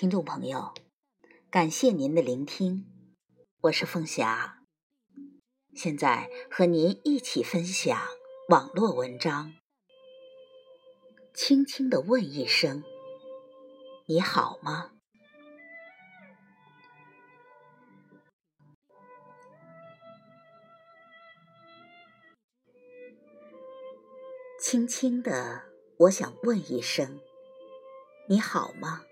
听众朋友，感谢您的聆听，我是凤霞。现在和您一起分享网络文章，轻轻的问一声：“你好吗？”轻轻的，我想问一声：“你好吗？”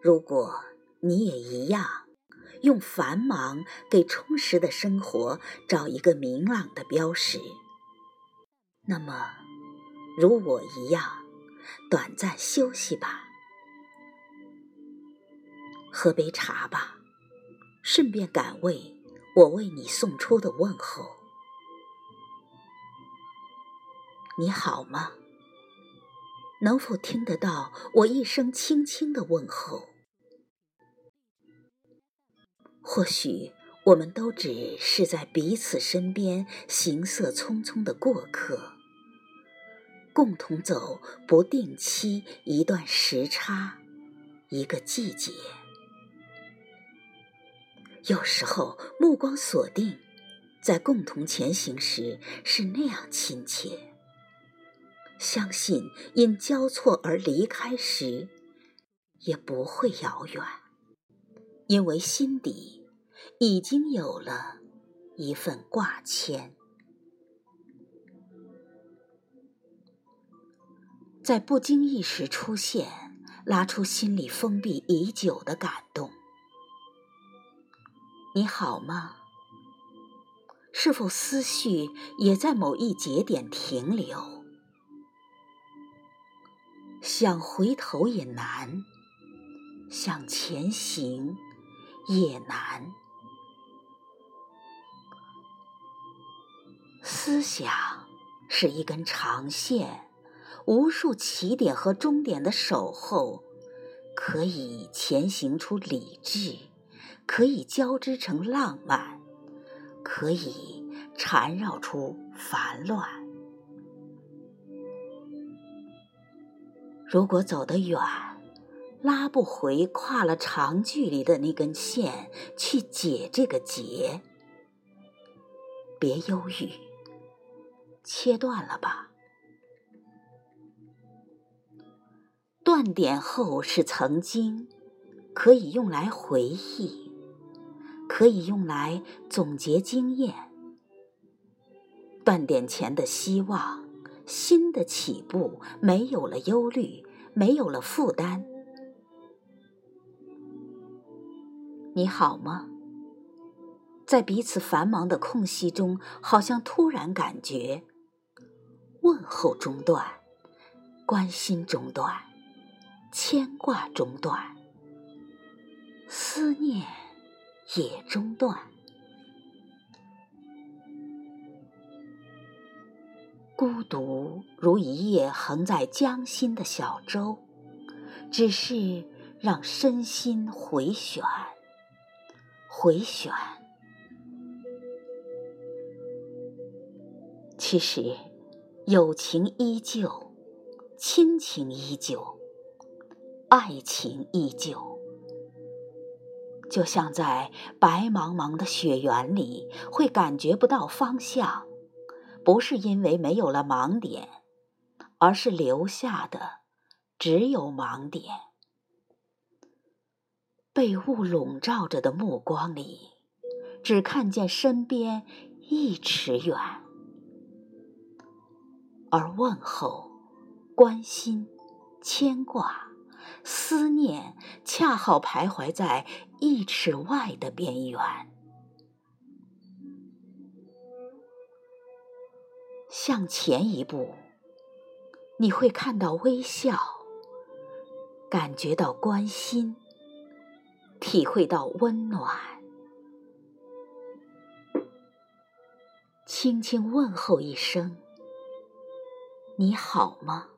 如果你也一样，用繁忙给充实的生活找一个明朗的标识，那么，如我一样，短暂休息吧，喝杯茶吧，顺便感慰我为你送出的问候。你好吗？能否听得到我一声轻轻的问候？或许我们都只是在彼此身边行色匆匆的过客，共同走不定期一段时差，一个季节。有时候目光锁定，在共同前行时是那样亲切。相信因交错而离开时，也不会遥远，因为心底已经有了一份挂牵。在不经意时出现，拉出心里封闭已久的感动。你好吗？是否思绪也在某一节点停留？想回头也难，想前行也难。思想是一根长线，无数起点和终点的守候，可以前行出理智，可以交织成浪漫，可以缠绕出烦乱。如果走得远，拉不回跨了长距离的那根线去解这个结，别忧郁，切断了吧。断点后是曾经，可以用来回忆，可以用来总结经验。断点前的希望。新的起步，没有了忧虑，没有了负担。你好吗？在彼此繁忙的空隙中，好像突然感觉，问候中断，关心中断，牵挂中断，思念也中断。孤独如一叶横在江心的小舟，只是让身心回旋，回旋。其实，友情依旧，亲情依旧，爱情依旧。就像在白茫茫的雪原里，会感觉不到方向。不是因为没有了盲点，而是留下的只有盲点。被雾笼罩着的目光里，只看见身边一尺远，而问候、关心、牵挂、思念，恰好徘徊在一尺外的边缘。向前一步，你会看到微笑，感觉到关心，体会到温暖。轻轻问候一声：“你好吗？”